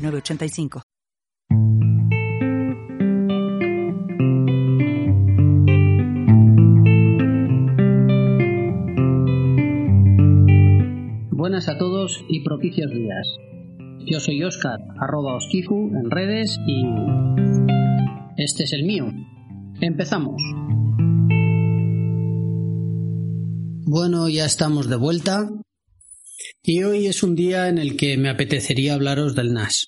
985. Buenas a todos y propicios días. Yo soy Oscar, arroba Oskifu en redes y este es el mío. Empezamos. Bueno, ya estamos de vuelta y hoy es un día en el que me apetecería hablaros del NAS.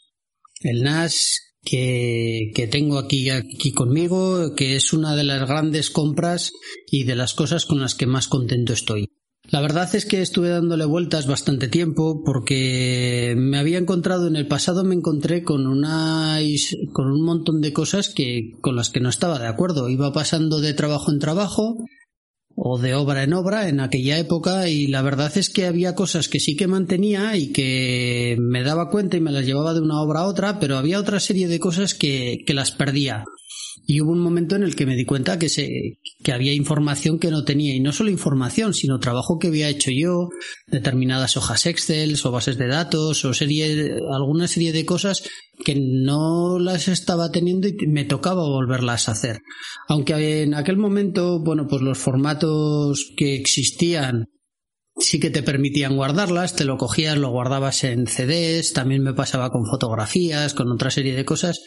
El NAS que, que, tengo aquí, aquí conmigo, que es una de las grandes compras y de las cosas con las que más contento estoy. La verdad es que estuve dándole vueltas bastante tiempo porque me había encontrado en el pasado me encontré con una con un montón de cosas que con las que no estaba de acuerdo. Iba pasando de trabajo en trabajo o de obra en obra en aquella época y la verdad es que había cosas que sí que mantenía y que me daba cuenta y me las llevaba de una obra a otra, pero había otra serie de cosas que, que las perdía. Y hubo un momento en el que me di cuenta que, se, que había información que no tenía, y no solo información, sino trabajo que había hecho yo, determinadas hojas Excel o bases de datos o serie, alguna serie de cosas que no las estaba teniendo y me tocaba volverlas a hacer. Aunque en aquel momento, bueno, pues los formatos que existían sí que te permitían guardarlas, te lo cogías, lo guardabas en CDs, también me pasaba con fotografías, con otra serie de cosas.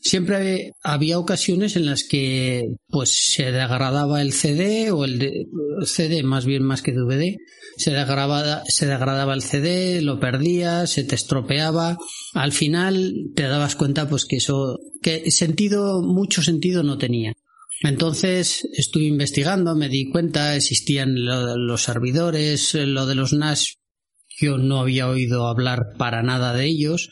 Siempre había ocasiones en las que pues se degradaba el CD o el CD más bien más que DVD, se degradaba, se degradaba el CD, lo perdías, se te estropeaba. Al final te dabas cuenta pues que eso, que sentido, mucho sentido no tenía. Entonces estuve investigando, me di cuenta, existían los servidores, lo de los NAS, yo no había oído hablar para nada de ellos.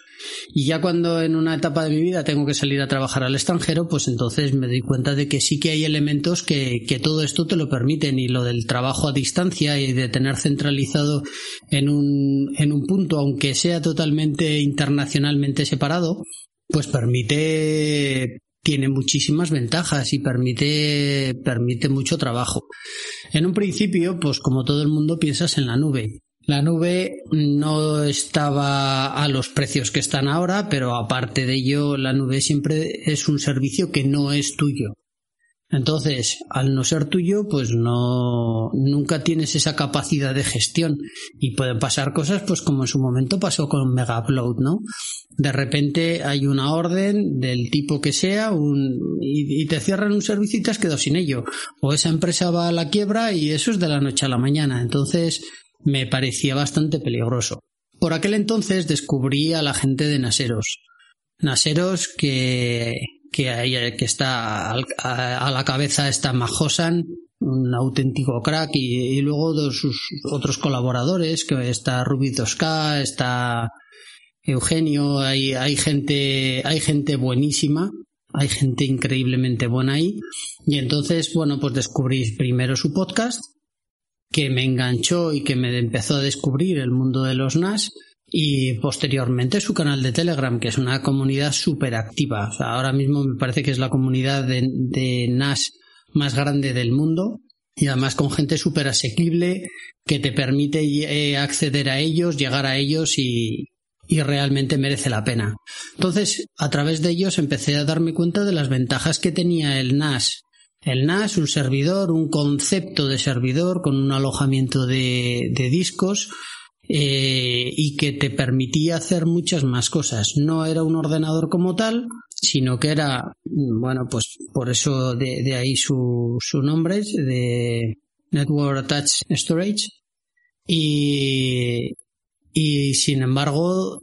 Y ya cuando en una etapa de mi vida tengo que salir a trabajar al extranjero, pues entonces me di cuenta de que sí que hay elementos que, que todo esto te lo permiten y lo del trabajo a distancia y de tener centralizado en un, en un punto, aunque sea totalmente internacionalmente separado, pues permite tiene muchísimas ventajas y permite, permite mucho trabajo. En un principio, pues como todo el mundo piensas en la nube. La nube no estaba a los precios que están ahora, pero aparte de ello, la nube siempre es un servicio que no es tuyo. Entonces, al no ser tuyo, pues no nunca tienes esa capacidad de gestión y pueden pasar cosas, pues como en su momento pasó con Mega Upload, ¿no? De repente hay una orden del tipo que sea un, y, te cierran un servicio y te has quedado sin ello. O esa empresa va a la quiebra y eso es de la noche a la mañana. Entonces, me parecía bastante peligroso. Por aquel entonces descubrí a la gente de Naseros. Naseros que que, hay, que está a, la cabeza está Majosan, un auténtico crack, y, luego de sus otros colaboradores, que está Ruby 2K, está Eugenio, hay, hay gente, hay gente buenísima, hay gente increíblemente buena ahí, y entonces, bueno, pues descubrí primero su podcast, que me enganchó y que me empezó a descubrir el mundo de los NAS, y posteriormente su canal de Telegram, que es una comunidad súper activa. ahora mismo me parece que es la comunidad de, NAS más grande del mundo y además con gente súper asequible que te permite eh, acceder a ellos, llegar a ellos y, y realmente merece la pena. Entonces, a través de ellos empecé a darme cuenta de las ventajas que tenía el NAS. El NAS, un servidor, un concepto de servidor con un alojamiento de, de discos, eh, y que te permitía hacer muchas más cosas. No era un ordenador como tal, sino que era, bueno, pues por eso de, ahí su, su nombre, de Network Attached Storage. Y, y sin embargo,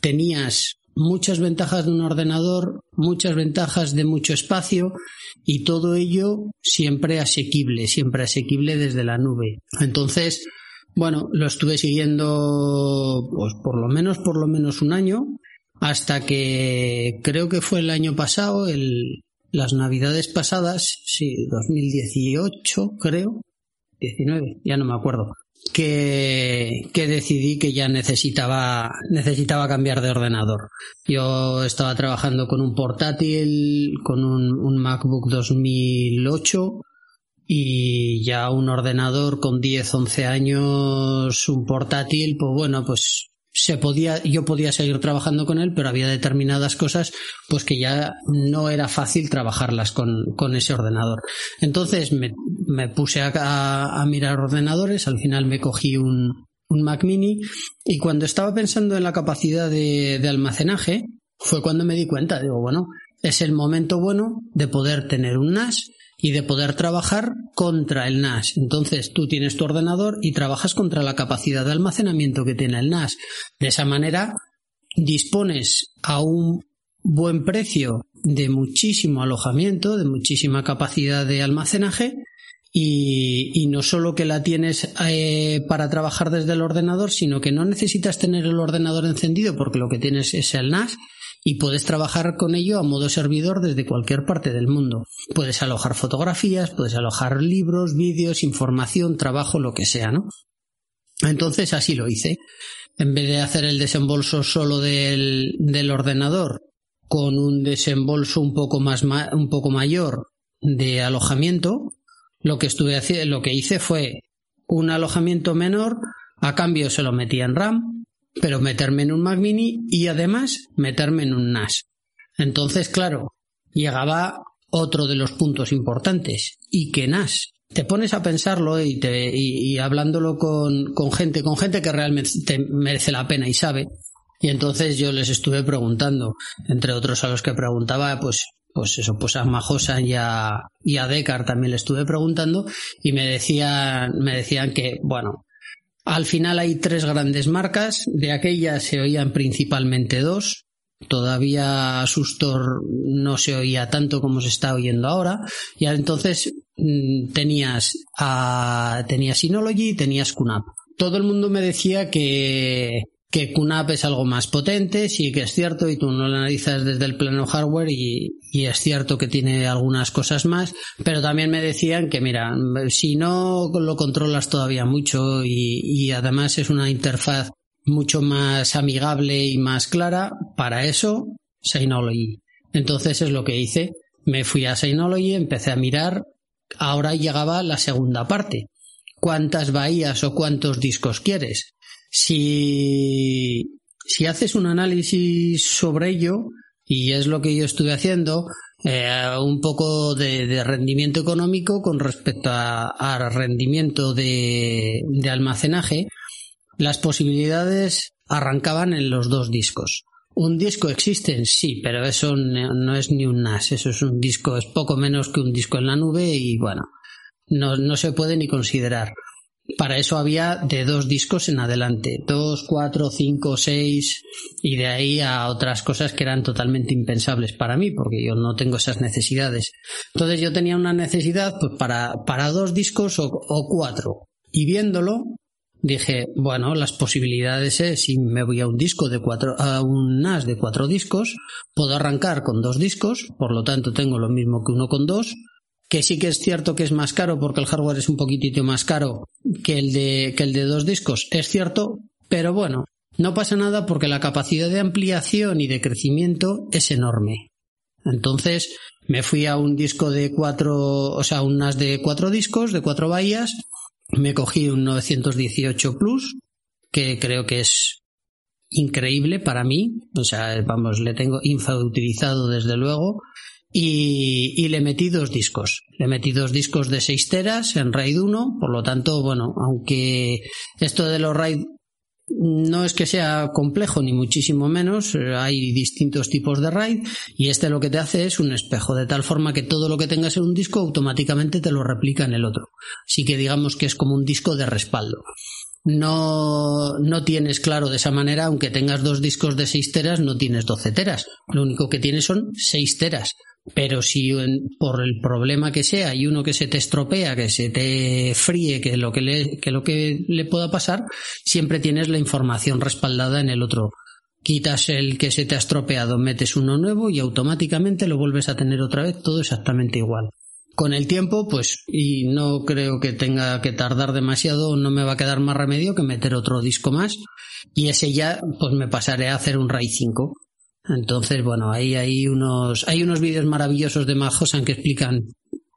tenías muchas ventajas de un ordenador, muchas ventajas de mucho espacio y todo ello siempre asequible, siempre asequible desde la nube. Entonces, bueno, lo estuve siguiendo pues por lo menos por lo menos un año hasta que creo que fue el año pasado, el, las navidades pasadas, sí, 2018 creo, 19, ya no me acuerdo, que, que decidí que ya necesitaba, necesitaba cambiar de ordenador. Yo estaba trabajando con un portátil, con un, un MacBook 2008 y ya un ordenador con 10, 11 años, un portátil, pues bueno, pues se podía, yo podía seguir trabajando con él, pero había determinadas cosas pues que ya no era fácil trabajarlas con, con ese ordenador. Entonces me, me puse a, a, mirar ordenadores, al final me cogí un, un Mac mini y cuando estaba pensando en la capacidad de, de almacenaje fue cuando me di cuenta, digo, bueno, es el momento bueno de poder tener un NAS y de poder trabajar contra el NAS. Entonces tú tienes tu ordenador y trabajas contra la capacidad de almacenamiento que tiene el NAS. De esa manera dispones a un buen precio de muchísimo alojamiento, de muchísima capacidad de almacenaje y, no solo que la tienes eh, para trabajar desde el ordenador, sino que no necesitas tener el ordenador encendido porque lo que tienes es el NAS y puedes trabajar con ello a modo servidor desde cualquier parte del mundo. Puedes alojar fotografías, puedes alojar libros, vídeos, información, trabajo, lo que sea, ¿no? Entonces así lo hice. En vez de hacer el desembolso solo del, ordenador con un desembolso un poco más un poco mayor de alojamiento, lo que estuve lo que hice fue un alojamiento menor, a cambio se lo metía en RAM, pero meterme en un Mac mini y además meterme en un NAS. Entonces, claro, llegaba otro de los puntos importantes. ¿Y qué NAS? Te pones a pensarlo y, te, y, hablándolo con, con, gente, con gente que realmente te merece la pena y sabe. Y entonces yo les estuve preguntando, entre otros a los que preguntaba, pues, pues eso, pues a Majosa y a, y a Decar también le estuve preguntando y me decían, me decían que, bueno, al final hay tres grandes marcas, de aquellas se oían principalmente dos. Todavía Sustor no se oía tanto como se está oyendo ahora. Y entonces mm, tenías a, tenías Synology tenías QNAP. Todo el mundo me decía que, que QNAP es algo más potente, sí que es cierto, y tú no lo analizas desde el plano hardware y, es cierto que tiene algunas cosas más, pero también me decían que, mira, si no lo controlas todavía mucho y, y además es una interfaz mucho más amigable y más clara, para eso, Synology. Entonces es lo que hice. Me fui a Synology, empecé a mirar, ahora llegaba la segunda parte. ¿Cuántas bahías o cuántos discos quieres? Si, si haces un análisis sobre ello, y es lo que yo estuve haciendo, eh, un poco de, rendimiento económico con respecto a, rendimiento de, de, almacenaje, las posibilidades arrancaban en los dos discos. ¿Un disco existe? Sí, pero eso no es ni un NAS, eso es un disco, es poco menos que un disco en la nube y bueno, no, no se puede ni considerar. Para eso había de dos discos en adelante, dos, cuatro, cinco, seis, y de ahí a otras cosas que eran totalmente impensables para mí, porque yo no tengo esas necesidades. Entonces yo tenía una necesidad pues, para, para dos discos o, o cuatro. Y viéndolo, dije, bueno, las posibilidades es si me voy a un disco de cuatro, a un NAS de cuatro discos, puedo arrancar con dos discos, por lo tanto tengo lo mismo que uno con dos, que sí que es cierto que es más caro porque el hardware es un poquitito más caro que el de, que el de dos discos, es cierto, pero bueno, no pasa nada porque la capacidad de ampliación y de crecimiento es enorme. Entonces me fui a un disco de cuatro, o sea, unas de cuatro discos, de cuatro bahías, me cogí un 918 Plus, que creo que es increíble para mí, o sea, vamos, le tengo infrautilizado desde luego, y, y, le metí dos discos. Le metí dos discos de 6 teras en RAID 1, por lo tanto, bueno, aunque esto de los RAID no es que sea complejo ni muchísimo menos, hay distintos tipos de RAID y este lo que te hace es un espejo, de tal forma que todo lo que tengas en un disco automáticamente te lo replica en el otro. Así que digamos que es como un disco de respaldo no, no tienes claro de esa manera, aunque tengas dos discos de 6 teras, no tienes 12 teras. Lo único que tienes son 6 teras. Pero si por el problema que sea hay uno que se te estropea, que se te fríe, que lo que le, que lo que le pueda pasar, siempre tienes la información respaldada en el otro quitas el que se te ha estropeado, metes uno nuevo y automáticamente lo vuelves a tener otra vez todo exactamente igual. Con el tiempo, pues, y no creo que tenga que tardar demasiado, no me va a quedar más remedio que meter otro disco más y ese ya, pues me pasaré a hacer un RAID 5. Entonces, bueno, ahí hay unos, hay unos vídeos maravillosos de Majosan que explican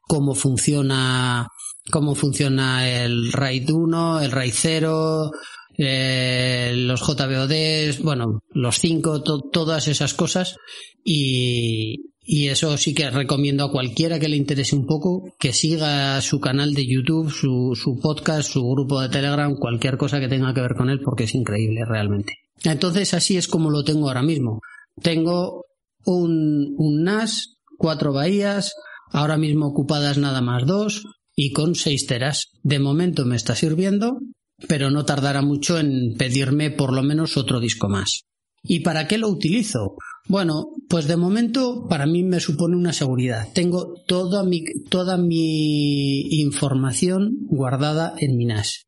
cómo funciona, cómo funciona el RAID 1, el RAID 0, eh, los JBODs, bueno, los 5, todas esas cosas y, y eso sí que recomiendo a cualquiera que le interese un poco que siga su canal de YouTube, su, podcast, su grupo de Telegram, cualquier cosa que tenga que ver con él, porque es increíble realmente. Entonces así es como lo tengo ahora mismo. Tengo un, un NAS, cuatro bahías, ahora mismo ocupadas nada más dos y con seis teras. De momento me está sirviendo, pero no tardará mucho en pedirme por lo menos otro disco más. ¿Y para qué lo utilizo? Bueno, pues de momento para mí me supone una seguridad. Tengo toda mi, toda mi información guardada en mi NAS.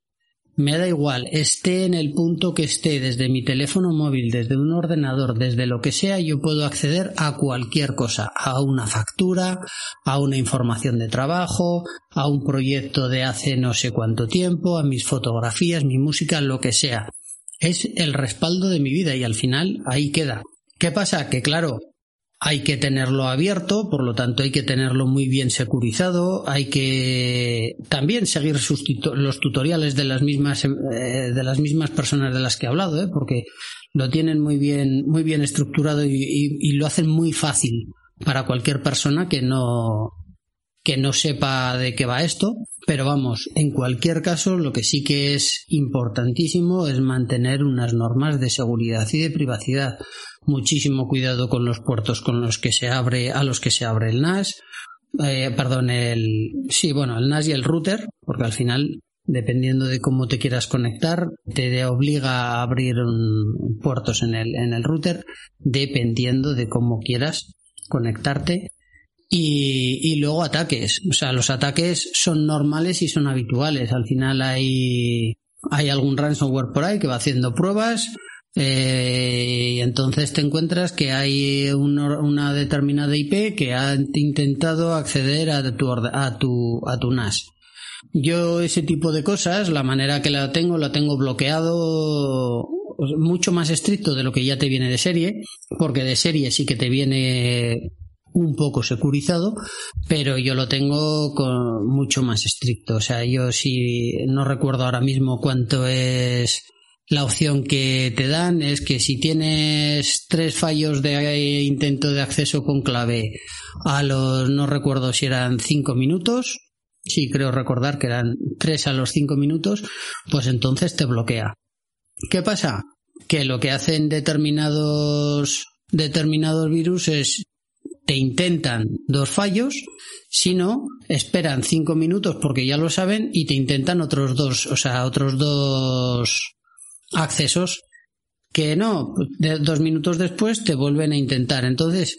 Me da igual, esté en el punto que esté, desde mi teléfono móvil, desde un ordenador, desde lo que sea, yo puedo acceder a cualquier cosa, a una factura, a una información de trabajo, a un proyecto de hace no sé cuánto tiempo, a mis fotografías, mi música, lo que sea. Es el respaldo de mi vida y al final ahí queda. ¿Qué pasa? Que claro, hay que tenerlo abierto, por lo tanto hay que tenerlo muy bien securizado, hay que también seguir los tutoriales de las mismas eh, de las mismas personas de las que he hablado, ¿eh? porque lo tienen muy bien muy bien estructurado y, lo hacen muy fácil para cualquier persona que no que no sepa de qué va esto, pero vamos, en cualquier caso lo que sí que es importantísimo es mantener unas normas de seguridad y de privacidad muchísimo cuidado con los puertos con los que se abre, a los que se abre el NAS, eh, perdón, el, sí, bueno, el NAS y el router, porque al final, dependiendo de cómo te quieras conectar, te obliga a abrir puertos en el, en el router, dependiendo de cómo quieras conectarte. Y, luego ataques. O sea, los ataques son normales y son habituales. Al final hay, hay algún ransomware por ahí que va haciendo pruebas, eh, y entonces te encuentras que hay una determinada IP que ha intentado acceder a tu, a tu, a tu NAS. Yo ese tipo de cosas, la manera que la tengo, la tengo bloqueado mucho más estricto de lo que ya te viene de serie, porque de serie sí que te viene un poco securizado, pero yo lo tengo con mucho más estricto. O sea, yo sí no recuerdo ahora mismo cuánto es la opción que te dan es que si tienes tres fallos de intento de acceso con clave a los, no recuerdo si eran cinco minutos, sí creo recordar que eran tres a los cinco minutos, pues entonces te bloquea. ¿Qué pasa? Que lo que hacen determinados, determinados virus es te intentan dos fallos, si no, esperan cinco minutos porque ya lo saben y te intentan otros dos, o sea, otros dos accesos que no, dos minutos después te vuelven a intentar. Entonces,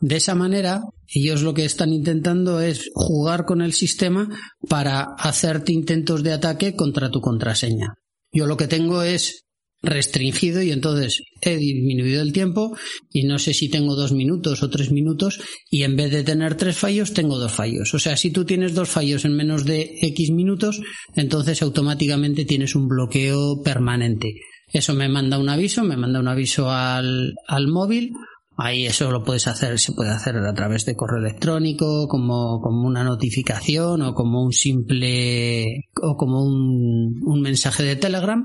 de esa manera, ellos lo que están intentando es jugar con el sistema para hacerte intentos de ataque contra tu contraseña. Yo lo que tengo es restringido y entonces he disminuido el tiempo y no sé si tengo dos minutos o tres minutos y en vez de tener tres fallos tengo dos fallos. O sea, si tú tienes dos fallos en menos de X minutos, entonces automáticamente tienes un bloqueo permanente. Eso me manda un aviso, me manda un aviso al, al móvil. Ahí eso lo puedes hacer, se puede hacer a través de correo electrónico, como, como una notificación o como un simple o como un, un mensaje de Telegram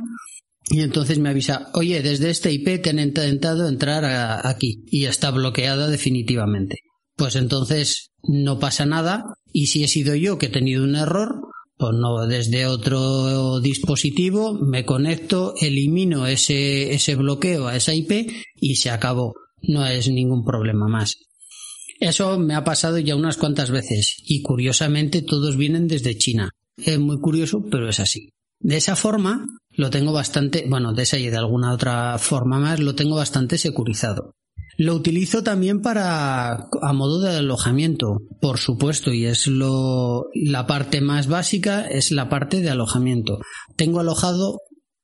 y entonces me avisa, oye, desde este IP te han intentado entrar aquí y está bloqueada definitivamente. Pues entonces no pasa nada y si he sido yo que he tenido un error, pues no, desde otro dispositivo me conecto, elimino ese, ese bloqueo a esa IP y se acabó. No es ningún problema más. Eso me ha pasado ya unas cuantas veces y curiosamente todos vienen desde China. Es muy curioso, pero es así. De esa forma lo tengo bastante, bueno, de esa y de alguna otra forma más, lo tengo bastante securizado. Lo utilizo también para a modo de alojamiento, por supuesto, y es lo la parte más básica es la parte de alojamiento. Tengo alojado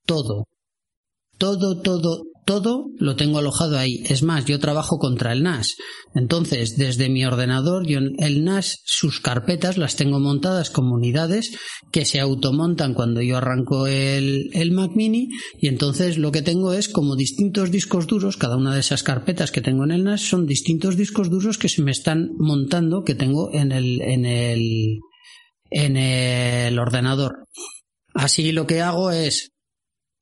todo. Todo, todo, todo lo tengo alojado ahí. Es más, yo trabajo contra el NAS. Entonces, desde mi ordenador, yo el NAS, sus carpetas las tengo montadas como unidades que se automontan cuando yo arranco el, el Mac Mini y entonces lo que tengo es como distintos discos duros, cada una de esas carpetas que tengo en el NAS son distintos discos duros que se me están montando que tengo en el, en el, en el ordenador. Así lo que hago es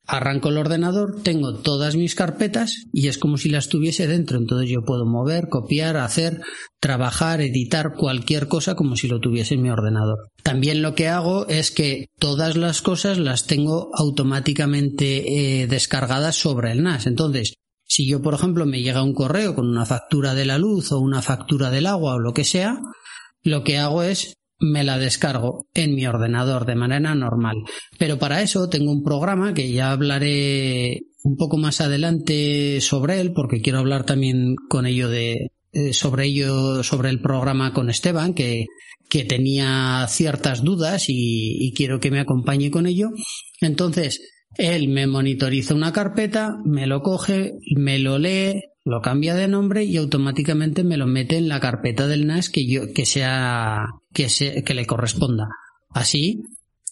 arranco el ordenador, tengo todas mis carpetas y es como si las tuviese dentro. Entonces yo puedo mover, copiar, hacer, trabajar, editar cualquier cosa como si lo tuviese en mi ordenador. También lo que hago es que todas las cosas las tengo automáticamente eh, descargadas sobre el NAS. Entonces, si yo, por ejemplo, me llega un correo con una factura de la luz o una factura del agua o lo que sea, lo que hago es me la descargo en mi ordenador de manera normal. Pero para eso tengo un programa que ya hablaré un poco más adelante sobre él, porque quiero hablar también con ello de eh, sobre ello, sobre el programa con Esteban, que, que tenía ciertas dudas y, y quiero que me acompañe con ello. Entonces, él me monitoriza una carpeta, me lo coge, me lo lee, lo cambia de nombre y automáticamente me lo mete en la carpeta del NAS que yo que sea que, que le corresponda. Así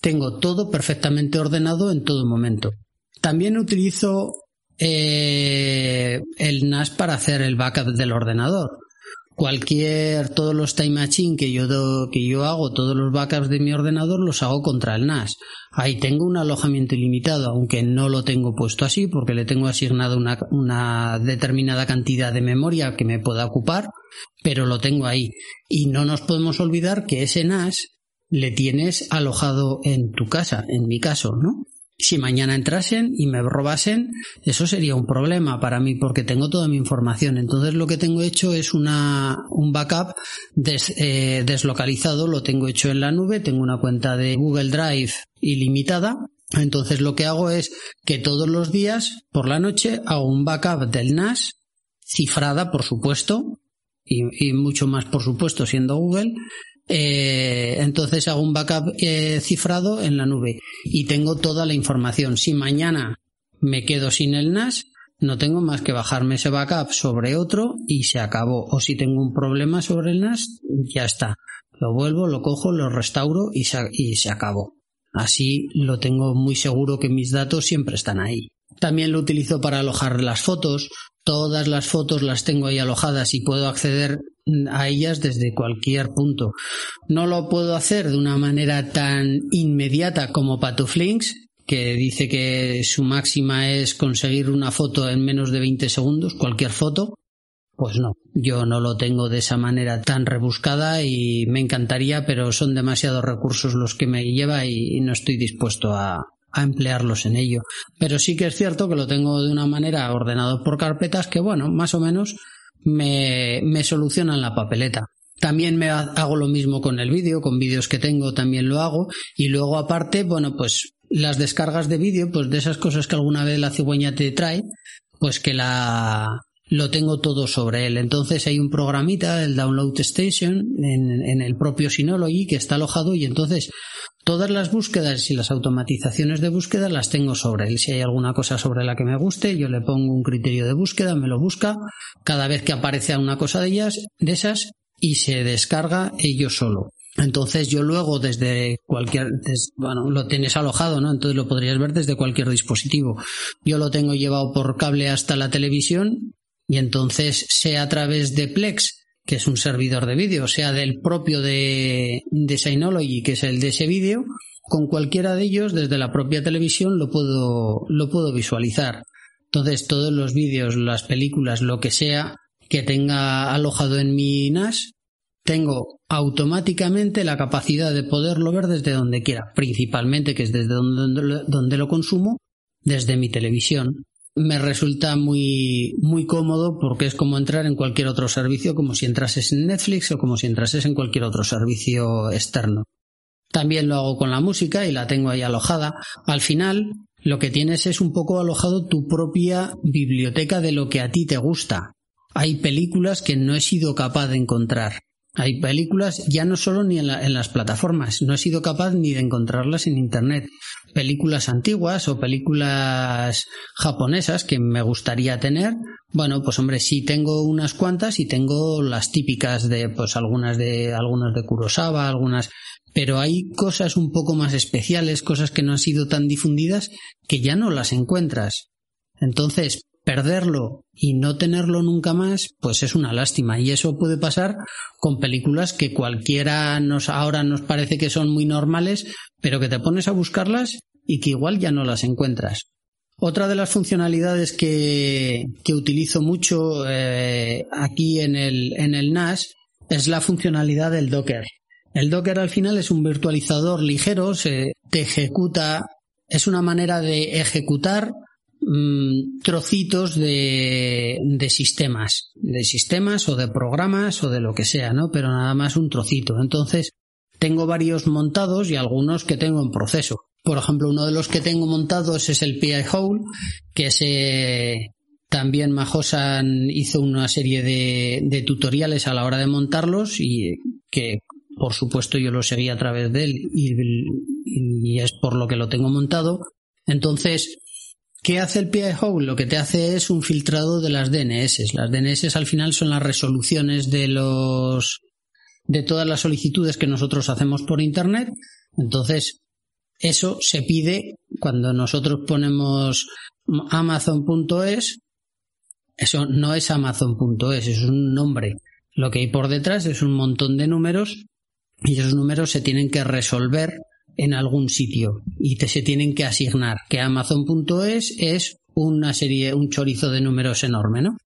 tengo todo perfectamente ordenado en todo momento. También utilizo eh, el NAS para hacer el backup del ordenador cualquier, todos los time machine que yo, que yo hago, todos los backups de mi ordenador los hago contra el NAS. Ahí tengo un alojamiento ilimitado, aunque no lo tengo puesto así porque le tengo asignado una, una determinada cantidad de memoria que me pueda ocupar, pero lo tengo ahí. Y no nos podemos olvidar que ese NAS le tienes alojado en tu casa, en mi caso, ¿no? Si mañana entrasen y me robasen, eso sería un problema para mí porque tengo toda mi información. Entonces lo que tengo hecho es una, un backup eh, deslocalizado, lo tengo hecho en la nube, tengo una cuenta de Google Drive ilimitada. Entonces lo que hago es que todos los días por la noche hago un backup del NAS, cifrada por supuesto, y, y mucho más por supuesto siendo Google, eh, entonces hago un backup eh, cifrado en la nube y tengo toda la información. Si mañana me quedo sin el NAS, no tengo más que bajarme ese backup sobre otro y se acabó. O si tengo un problema sobre el NAS, ya está. Lo vuelvo, lo cojo, lo restauro y y se acabó. Así lo tengo muy seguro que mis datos siempre están ahí. También lo utilizo para alojar las fotos. Todas las fotos las tengo ahí alojadas y puedo acceder a ellas desde cualquier punto. No lo puedo hacer de una manera tan inmediata como Patuflinks, que dice que su máxima es conseguir una foto en menos de 20 segundos, cualquier foto. Pues no, yo no lo tengo de esa manera tan rebuscada y me encantaría, pero son demasiados recursos los que me lleva y no estoy dispuesto a, a emplearlos en ello. Pero sí que es cierto que lo tengo de una manera ordenado por carpetas que, bueno, más o menos me, me solucionan la papeleta. También me hago lo mismo con el vídeo, con vídeos que tengo también lo hago. Y luego aparte, bueno, pues las descargas de vídeo, pues de esas cosas que alguna vez la cigüeña te trae, pues que la, lo tengo todo sobre él. Entonces hay un programita, el Download Station, en, el propio Synology, que está alojado y entonces Todas las búsquedas y las automatizaciones de búsqueda las tengo sobre él. Si hay alguna cosa sobre la que me guste, yo le pongo un criterio de búsqueda, me lo busca cada vez que aparece una cosa de ellas, de esas, y se descarga ello solo. Entonces yo luego desde cualquier, bueno, lo tienes alojado, ¿no? Entonces lo podrías ver desde cualquier dispositivo. Yo lo tengo llevado por cable hasta la televisión y entonces sea a través de Plex que es un servidor de vídeo, sea del propio de, de Synology, que es el de ese vídeo, con cualquiera de ellos desde la propia televisión lo puedo, visualizar. Entonces todos los vídeos, las películas, lo que sea que tenga alojado en mi NAS, tengo automáticamente la capacidad de poderlo ver desde donde quiera, principalmente que es desde donde, donde lo consumo, desde mi televisión me resulta muy, muy cómodo porque es como entrar en cualquier otro servicio, como si entrases en Netflix o como si entrases en cualquier otro servicio externo. También lo hago con la música y la tengo ahí alojada. Al final, lo que tienes es un poco alojado tu propia biblioteca de lo que a ti te gusta. Hay películas que no he sido capaz de encontrar Hay películas ya no solo ni en, en, las plataformas, no he sido capaz ni de encontrarlas en Internet. Películas antiguas o películas japonesas que me gustaría tener. Bueno, pues hombre, sí tengo unas cuantas y tengo las típicas de, pues algunas de, algunas de Kurosawa, algunas, pero hay cosas un poco más especiales, cosas que no han sido tan difundidas, que ya no las encuentras. Entonces, perderlo y no tenerlo nunca más, pues es una lástima. Y eso puede pasar con películas que cualquiera nos ahora nos parece que son muy normales, pero que te pones a buscarlas y que igual ya no las encuentras. Otra de las funcionalidades que, que utilizo mucho eh, aquí en el, en el NAS es la funcionalidad del Docker. El Docker al final es un virtualizador ligero, se te ejecuta, es una manera de ejecutar Mm, trocitos de, de sistemas, de sistemas o de programas o de lo que sea, ¿no? Pero nada más un trocito. Entonces, tengo varios montados y algunos que tengo en proceso. Por ejemplo, uno de los que tengo montados es el PI Hole, que se también Majosan hizo una serie de, de, tutoriales a la hora de montarlos y que por supuesto yo lo seguí a través de él y, y es por lo que lo tengo montado. Entonces, ¿Qué hace el PI Hole? Lo que te hace es un filtrado de las DNS. Las DNS al final son las resoluciones de los de todas las solicitudes que nosotros hacemos por internet. Entonces, eso se pide cuando nosotros ponemos amazon.es. Eso no es amazon.es, es un nombre. Lo que hay por detrás es un montón de números y esos números se tienen que resolver en algún sitio y te se tienen que asignar, que Amazon.es es una serie, un chorizo de números enorme, ¿no?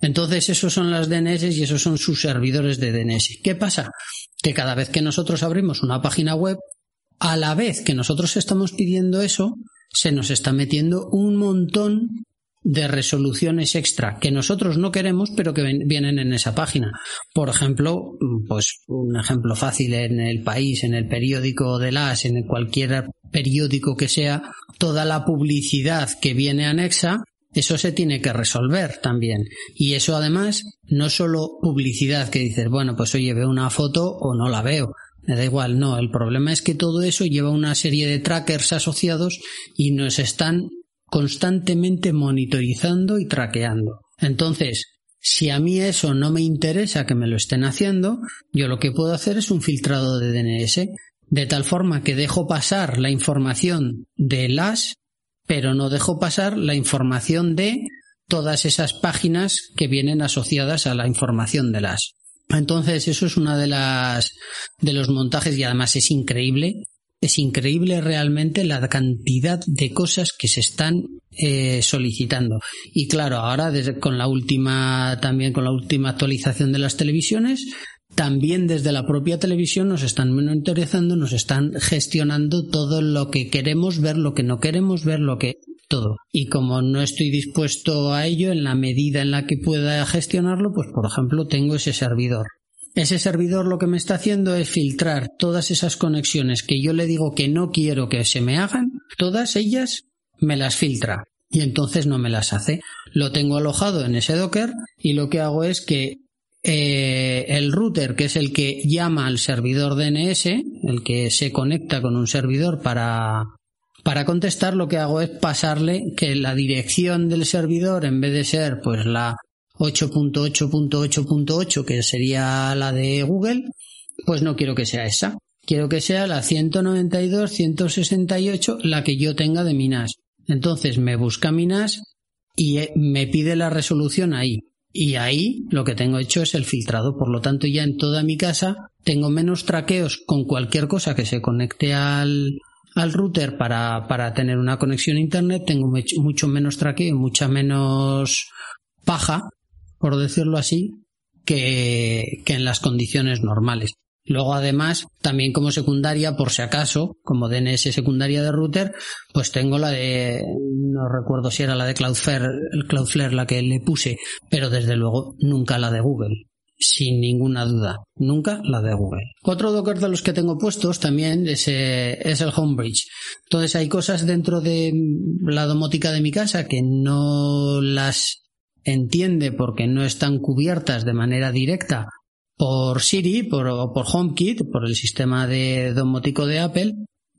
Entonces, esos son las DNS y esos son sus servidores de DNS. ¿Qué pasa? Que cada vez que nosotros abrimos una página web, a la vez que nosotros estamos pidiendo eso, se nos está metiendo un montón de resoluciones extra que nosotros no queremos pero que vienen en esa página. Por ejemplo, pues un ejemplo fácil en el país, en el periódico de las, en cualquier periódico que sea, toda la publicidad que viene anexa eso se tiene que resolver también. Y eso además, no solo publicidad que dices, bueno, pues oye, veo una foto o no la veo. Me da igual, no. El problema es que todo eso lleva una serie de trackers asociados y nos están constantemente monitorizando y traqueando. Entonces, si a mí eso no me interesa que me lo estén haciendo, yo lo que puedo hacer es un filtrado de DNS, de tal forma que dejo pasar la información de las, pero no dejo pasar la información de todas esas páginas que vienen asociadas a la información de las. Entonces, eso es una de las de los montajes y además es increíble es increíble realmente la cantidad de cosas que se están eh, solicitando. Y claro, ahora desde, con la última, también con la última actualización de las televisiones, también desde la propia televisión nos están monitorizando, nos están gestionando todo lo que queremos ver, lo que no queremos ver, lo que todo. Y como no estoy dispuesto a ello en la medida en la que pueda gestionarlo, pues por ejemplo tengo ese servidor. Ese servidor lo que me está haciendo es filtrar todas esas conexiones que yo le digo que no quiero que se me hagan, todas ellas me las filtra y entonces no me las hace. Lo tengo alojado en ese Docker y lo que hago es que eh, el router, que es el que llama al servidor DNS, el que se conecta con un servidor para, para contestar, lo que hago es pasarle que la dirección del servidor, en vez de ser pues la 8.8.8.8, que sería la de Google, pues no quiero que sea esa. Quiero que sea la 192.168 la que yo tenga de mi NAS. Entonces me busca mi NAS y eh, me pide la resolución ahí. Y ahí lo que tengo hecho es el filtrado. Por lo tanto, ya en toda mi casa tengo menos traqueos con cualquier cosa que se conecte al, al router para, para tener una conexión a internet. Tengo mucho menos traqueo, mucha menos paja por decirlo así, que, que en las condiciones normales. Luego, además, también como secundaria, por si acaso, como DNS secundaria de router, pues tengo la de, no recuerdo si era la de Cloudflare, Cloudflare la que le puse, pero desde luego nunca la de Google. Sin ninguna duda. Nunca la de Google. Otro Docker de los que tengo puestos también es, eh, es el Homebridge. Entonces hay cosas dentro de la domótica de mi casa que no las entiende porque no están cubiertas de manera directa por Siri por, o por HomeKit, por el sistema de domótico de Apple,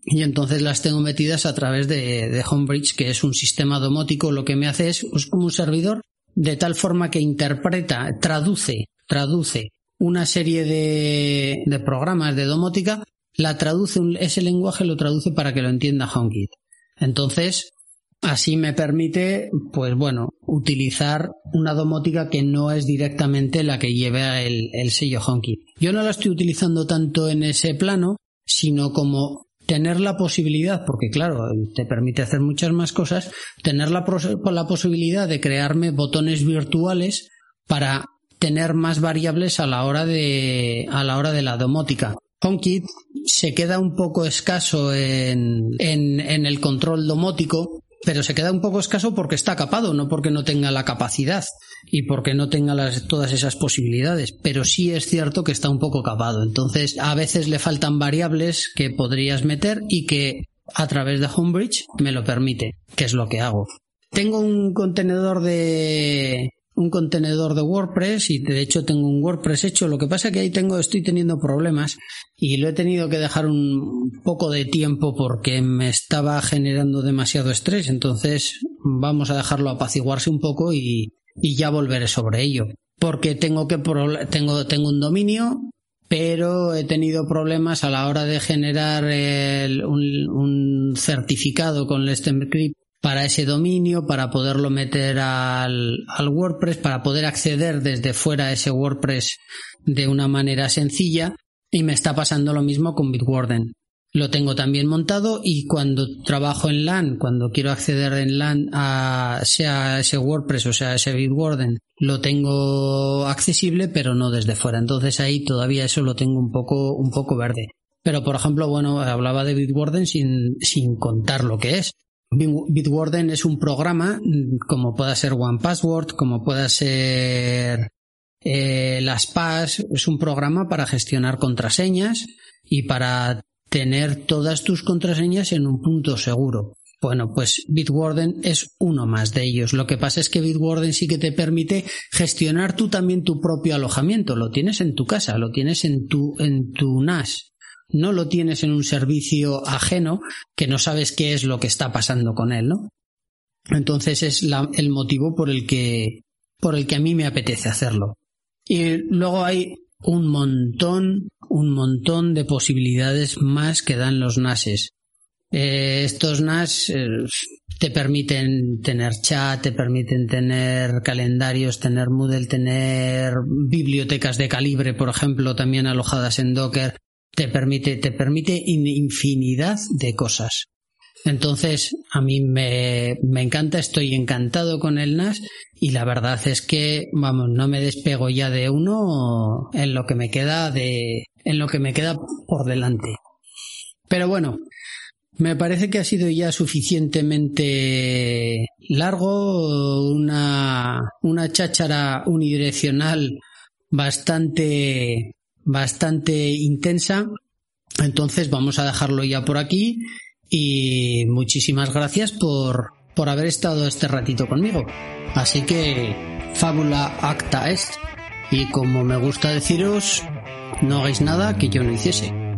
y entonces las tengo metidas a través de, Homebridge, que es un sistema domótico. Lo que me hace es, es como un servidor de tal forma que interpreta, traduce, traduce una serie de, de programas de domótica, la traduce, ese lenguaje lo traduce para que lo entienda HomeKit. Entonces, así me permite, pues bueno, utilizar una domótica que no es directamente la que lleva el, el sello HomeKit. Yo no la estoy utilizando tanto en ese plano, sino como tener la posibilidad, porque claro, te permite hacer muchas más cosas, tener la, la posibilidad de crearme botones virtuales para tener más variables a la hora de, a la hora de la domótica. HomeKit se queda un poco escaso en, en el control domótico pero se queda un poco escaso porque está capado, no porque no tenga la capacidad y porque no tenga todas esas posibilidades, pero sí es cierto que está un poco capado. Entonces, a veces le faltan variables que podrías meter y que a través de Homebridge me lo permite, que es lo que hago. Tengo un contenedor de, un contenedor de WordPress y de hecho tengo un WordPress hecho. Lo que pasa es que ahí tengo, estoy teniendo problemas y lo he tenido que dejar un poco de tiempo porque me estaba generando demasiado estrés. Entonces vamos a dejarlo apaciguarse un poco y, ya volveré sobre ello. Porque tengo que tengo, tengo un dominio, pero he tenido problemas a la hora de generar un, un, certificado con el StemCrypt para ese dominio, para poderlo meter al, al, WordPress, para poder acceder desde fuera a ese WordPress de una manera sencilla. Y me está pasando lo mismo con Bitwarden. Lo tengo también montado y cuando trabajo en LAN, cuando quiero acceder en LAN a sea ese WordPress o sea ese Bitwarden, lo tengo accesible pero no desde fuera. Entonces ahí todavía eso lo tengo un poco, un poco verde. Pero por ejemplo, bueno, hablaba de Bitwarden sin, sin contar lo que es. Bitwarden es un programa como pueda ser OnePassword, como pueda ser eh, las PAS, es un programa para gestionar contraseñas y para tener todas tus contraseñas en un punto seguro. Bueno, pues Bitwarden es uno más de ellos. Lo que pasa es que Bitwarden sí que te permite gestionar tú también tu propio alojamiento. Lo tienes en tu casa, lo tienes en tu, en tu NAS no lo tienes en un servicio ajeno que no sabes qué es lo que está pasando con él, ¿no? Entonces es el motivo por el que por el que a mí me apetece hacerlo. Y luego hay un montón, un montón de posibilidades más que dan los NASes. Eh, estos NAS eh, te permiten tener chat, te permiten tener calendarios, tener Moodle, tener bibliotecas de calibre, por ejemplo, también alojadas en Docker te permite, te permite infinidad de cosas. Entonces, a mí me, me, encanta, estoy encantado con el NAS y la verdad es que, vamos, no me despego ya de uno en lo que me queda de, en lo que me queda por delante. Pero bueno, me parece que ha sido ya suficientemente largo, una, una cháchara unidireccional bastante bastante intensa. Entonces vamos a dejarlo ya por aquí y muchísimas gracias por, por haber estado este ratito conmigo. Así que fábula acta est. Y como me gusta deciros, no hagáis nada que yo no hiciese.